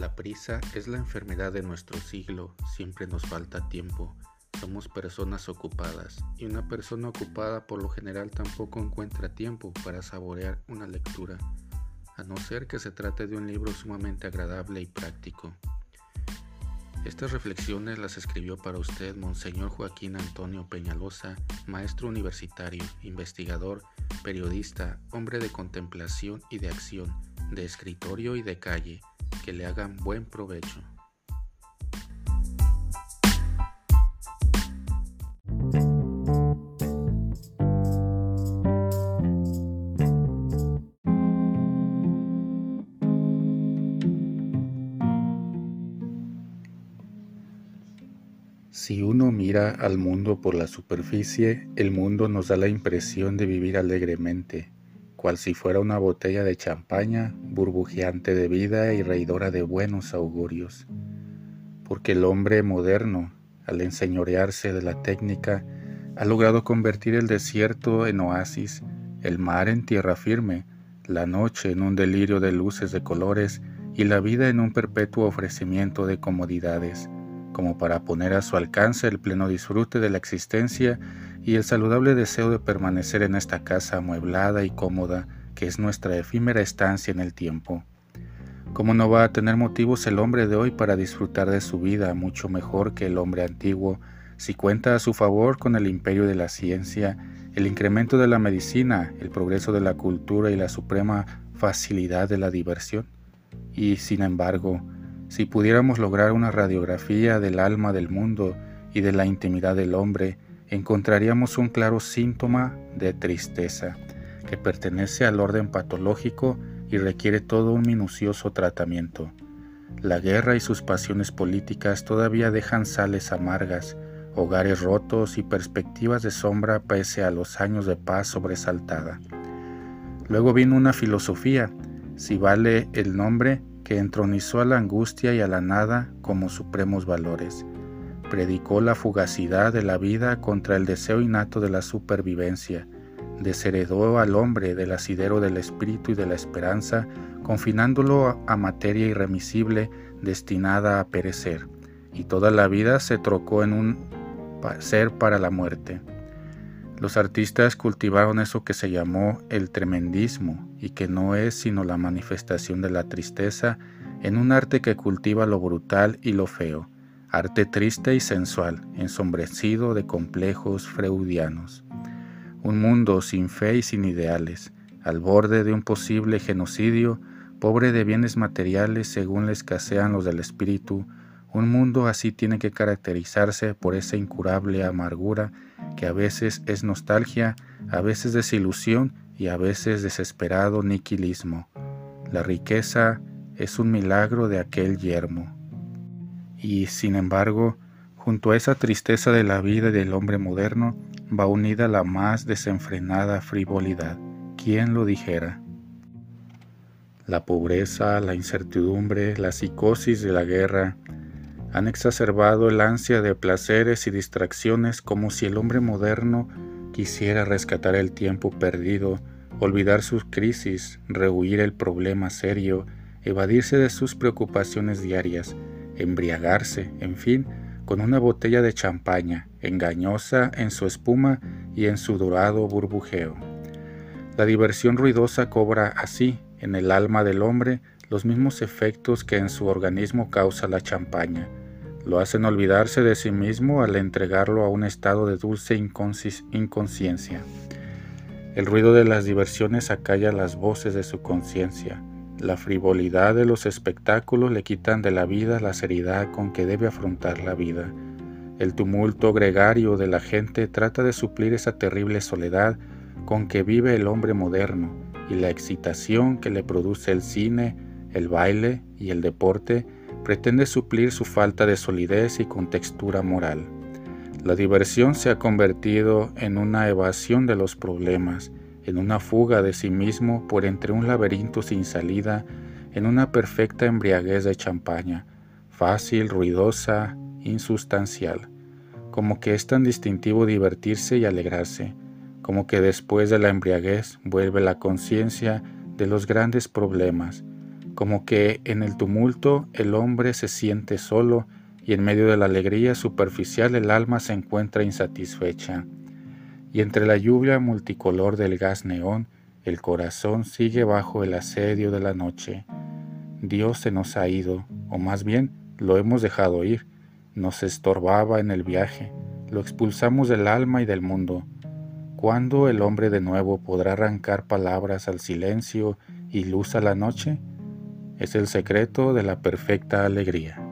La prisa es la enfermedad de nuestro siglo, siempre nos falta tiempo. Somos personas ocupadas y una persona ocupada por lo general tampoco encuentra tiempo para saborear una lectura, a no ser que se trate de un libro sumamente agradable y práctico. Estas reflexiones las escribió para usted Monseñor Joaquín Antonio Peñalosa, maestro universitario, investigador, periodista, hombre de contemplación y de acción, de escritorio y de calle, que le hagan buen provecho. Si uno mira al mundo por la superficie, el mundo nos da la impresión de vivir alegremente, cual si fuera una botella de champaña, burbujeante de vida y reidora de buenos augurios. Porque el hombre moderno, al enseñorearse de la técnica, ha logrado convertir el desierto en oasis, el mar en tierra firme, la noche en un delirio de luces de colores y la vida en un perpetuo ofrecimiento de comodidades, como para poner a su alcance el pleno disfrute de la existencia y el saludable deseo de permanecer en esta casa amueblada y cómoda que es nuestra efímera estancia en el tiempo. ¿Cómo no va a tener motivos el hombre de hoy para disfrutar de su vida mucho mejor que el hombre antiguo si cuenta a su favor con el imperio de la ciencia, el incremento de la medicina, el progreso de la cultura y la suprema facilidad de la diversión? Y, sin embargo, si pudiéramos lograr una radiografía del alma del mundo y de la intimidad del hombre, encontraríamos un claro síntoma de tristeza que pertenece al orden patológico y requiere todo un minucioso tratamiento. La guerra y sus pasiones políticas todavía dejan sales amargas, hogares rotos y perspectivas de sombra pese a los años de paz sobresaltada. Luego vino una filosofía, si vale el nombre, que entronizó a la angustia y a la nada como supremos valores. Predicó la fugacidad de la vida contra el deseo innato de la supervivencia, desheredó al hombre del asidero del espíritu y de la esperanza, confinándolo a materia irremisible destinada a perecer, y toda la vida se trocó en un ser para la muerte. Los artistas cultivaron eso que se llamó el tremendismo y que no es sino la manifestación de la tristeza en un arte que cultiva lo brutal y lo feo, arte triste y sensual, ensombrecido de complejos freudianos. Un mundo sin fe y sin ideales, al borde de un posible genocidio, pobre de bienes materiales según le escasean los del espíritu, un mundo así tiene que caracterizarse por esa incurable amargura que a veces es nostalgia, a veces desilusión y a veces desesperado niquilismo. La riqueza es un milagro de aquel yermo. Y, sin embargo, junto a esa tristeza de la vida del hombre moderno, va unida la más desenfrenada frivolidad. ¿Quién lo dijera? La pobreza, la incertidumbre, la psicosis de la guerra han exacerbado el ansia de placeres y distracciones como si el hombre moderno quisiera rescatar el tiempo perdido, olvidar sus crisis, rehuir el problema serio, evadirse de sus preocupaciones diarias, embriagarse, en fin, con una botella de champaña, engañosa en su espuma y en su dorado burbujeo. La diversión ruidosa cobra así, en el alma del hombre, los mismos efectos que en su organismo causa la champaña. Lo hacen olvidarse de sí mismo al entregarlo a un estado de dulce inconsciencia. El ruido de las diversiones acalla las voces de su conciencia, la frivolidad de los espectáculos le quitan de la vida la seriedad con que debe afrontar la vida. El tumulto gregario de la gente trata de suplir esa terrible soledad con que vive el hombre moderno y la excitación que le produce el cine, el baile y el deporte pretende suplir su falta de solidez y contextura moral. La diversión se ha convertido en una evasión de los problemas en una fuga de sí mismo por entre un laberinto sin salida, en una perfecta embriaguez de champaña, fácil, ruidosa, insustancial, como que es tan distintivo divertirse y alegrarse, como que después de la embriaguez vuelve la conciencia de los grandes problemas, como que en el tumulto el hombre se siente solo y en medio de la alegría superficial el alma se encuentra insatisfecha. Y entre la lluvia multicolor del gas neón, el corazón sigue bajo el asedio de la noche. Dios se nos ha ido, o más bien lo hemos dejado ir, nos estorbaba en el viaje, lo expulsamos del alma y del mundo. ¿Cuándo el hombre de nuevo podrá arrancar palabras al silencio y luz a la noche? Es el secreto de la perfecta alegría.